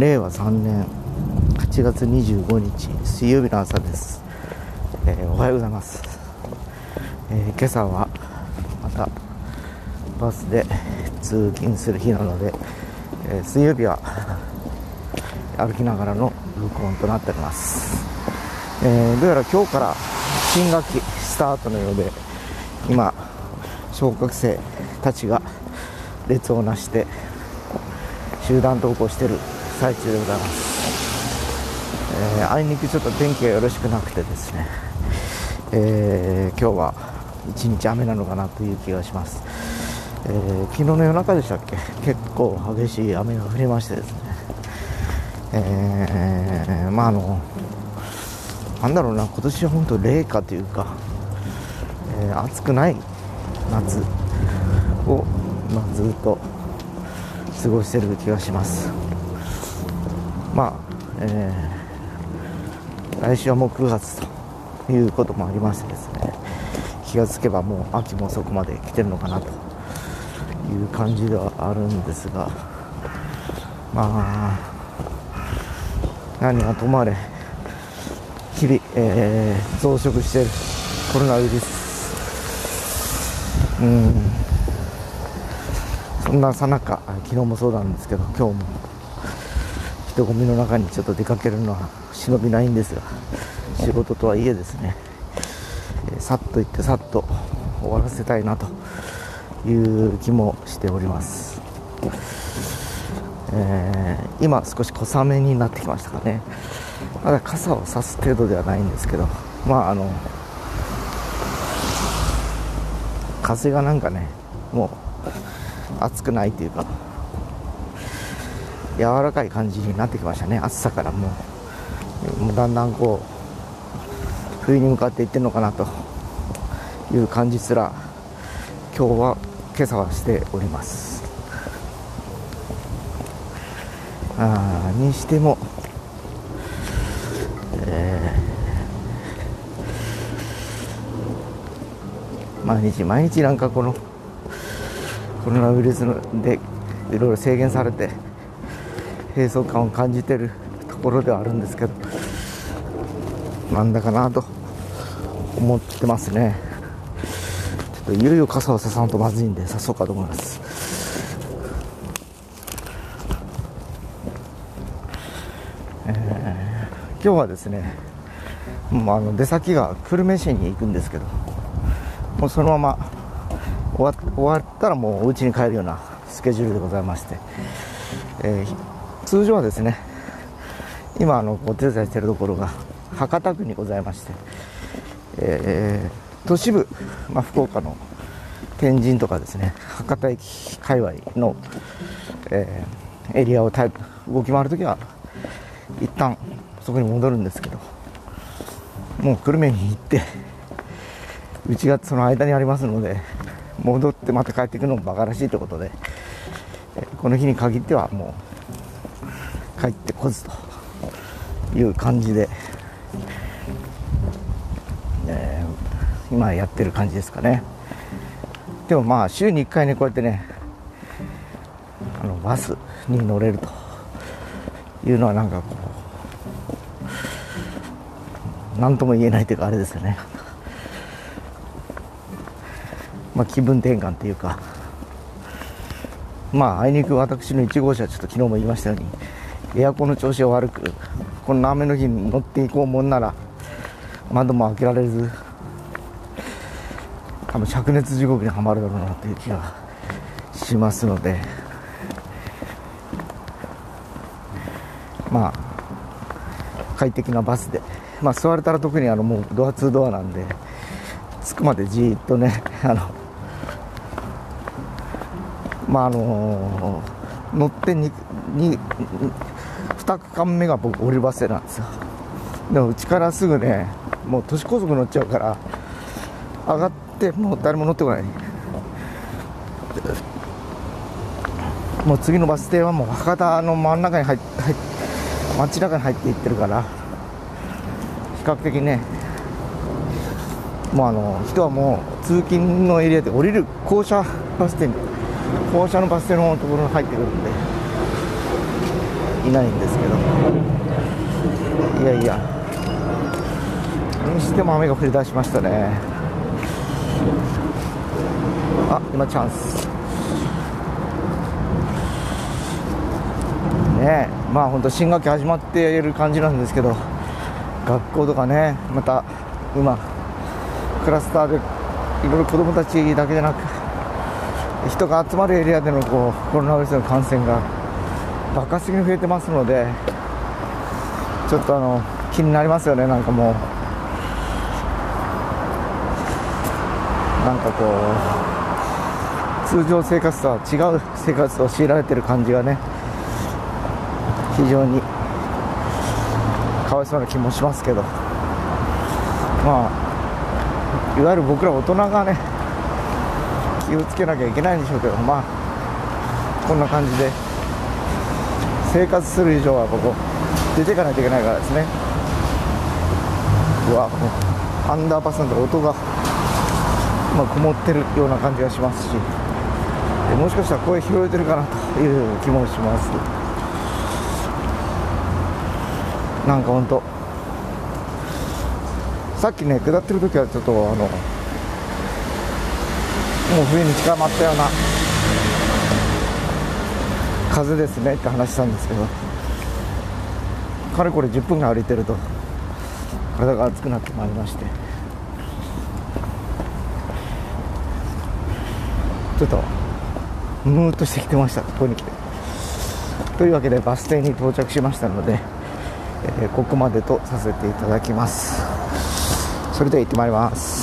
令和3年8月25日水曜日の朝です、えーおはようございます、えー今朝はまたバスで通勤する日なので、えー水曜日は歩きながらの録音となっております、えーどうやら今日から新学期スタートのようで今小学生たちが列をなして集団登校してる最中でございます、えーあいにくちょっと天気がよろしくなくてですね、えー今日は一日雨なのかなという気がします、えー昨日の夜中でしたっけ？結構激しい雨が降りましてですね、えーまああのなんだろうな今年は本当冷夏というか、えー暑くない夏を、まあ、ずっと過ごしてる気がします。まあ、えー来週はもう9月ということもありましてですね気がつけばもう秋もそこまで来てるのかなという感じではあるんですがまあ何はともあれ日々、えー増殖しているコロナウイルス。うん。そんなさなか昨日もそうなんですけど今日も人混みの中にちょっと出かけるのは忍びないんですが仕事とはいえですね、えーさっと行ってさっと終わらせたいなという気もしております、えー今少し小雨になってきましたかね。まだ傘を差す程度ではないんですけどまああの風がなんかねもう暑くないというか柔らかい感じになってきましたね。暑さからもう。もうだんだんこう冬に向かっていってるのかなという感じすら今日は今朝はしております。あにしてもえー毎日毎日なんかこのコロナウイルスのでいろいろ制限されて閉塞感を感じてるところではあるんですけどなんだかなと思ってますね。ちょっといよいよ傘をささんとまずいんでさそうかと思います。えー今日はですねもうあの出先が久留米市に行くんですけどもうそのまま終わったらもうお家に帰るようなスケジュールでございまして、えー通常はですね今あのお手伝いしているところが博多区にございまして、えー都市部、まあ、福岡の天神とかですね博多駅界隈の、えーエリアを動き回るときは一旦そこに戻るんですけどもう久留米に行ってうちがその間にありますので戻ってまた帰ってくるのもバカらしいということでこの日に限ってはもう帰ってこずと。いう感じで、えー今やってる感じですかね。でもまあ週に1回ねこうやってねあのバスに乗れるというのはなんかこう何とも言えないというかあれですよね。まあ気分転換というか。まああいにく私の1号車はちょっと昨日も言いましたようにエアコンの調子が悪くこんな雨の日に乗っていこうもんなら窓も開けられず多分灼熱地獄にはまるだろうなという気がしますので。まあ快適なバスで、まあ、座れたら特にあのもうドアツードアなんで着くまでじーっとねあのまああの乗ってにに2区間目が僕降りバス停なんですよ。でもうちからすぐねもう都市高速乗っちゃうから上がってもう誰も乗ってこない。もう次のバス停はもう博多の真ん中に入っ入っ街中に入っていってるから比較的ねもうあの人はもう通勤のエリアで降りる降車バス停に降車のバス停のところに入ってくるんで。いないんですけど。いやいや。にしても雨が降り出しましたね。あ今チャンス。ねまあ本当新学期始まっている感じなんですけど。学校とかねまた今クラスターでいろいろ子どもたちだけじゃなく人が集まるエリアでのこうコロナウイルスの感染が爆発的に増えてますのでちょっとあの気になりますよねなんかもう。なんかこう通常生活とは違う生活を強いられてる感じがね非常にかわいそうな気もしますけど。まあいわゆる僕ら大人がね気をつけなきゃいけないんでしょうけどまあこんな感じで。生活する以上はここ出ていかないといけないからですね。うわもうアンダーパスなんで音が、まあ、こもってるような感じがしますし。もしかしたら声拾えてるかなという気もします。なんか本当さっきね下ってる時はちょっとあのもう冬に近まったような風ですねって話したんですけどかれこれ10分が歩いてると体が熱くなってまいりまして。ちょっとムーっとしてきてましたここに来て。というわけでバス停に到着しましたので、えー、ここまでとさせていただきます。それでは行ってまいります。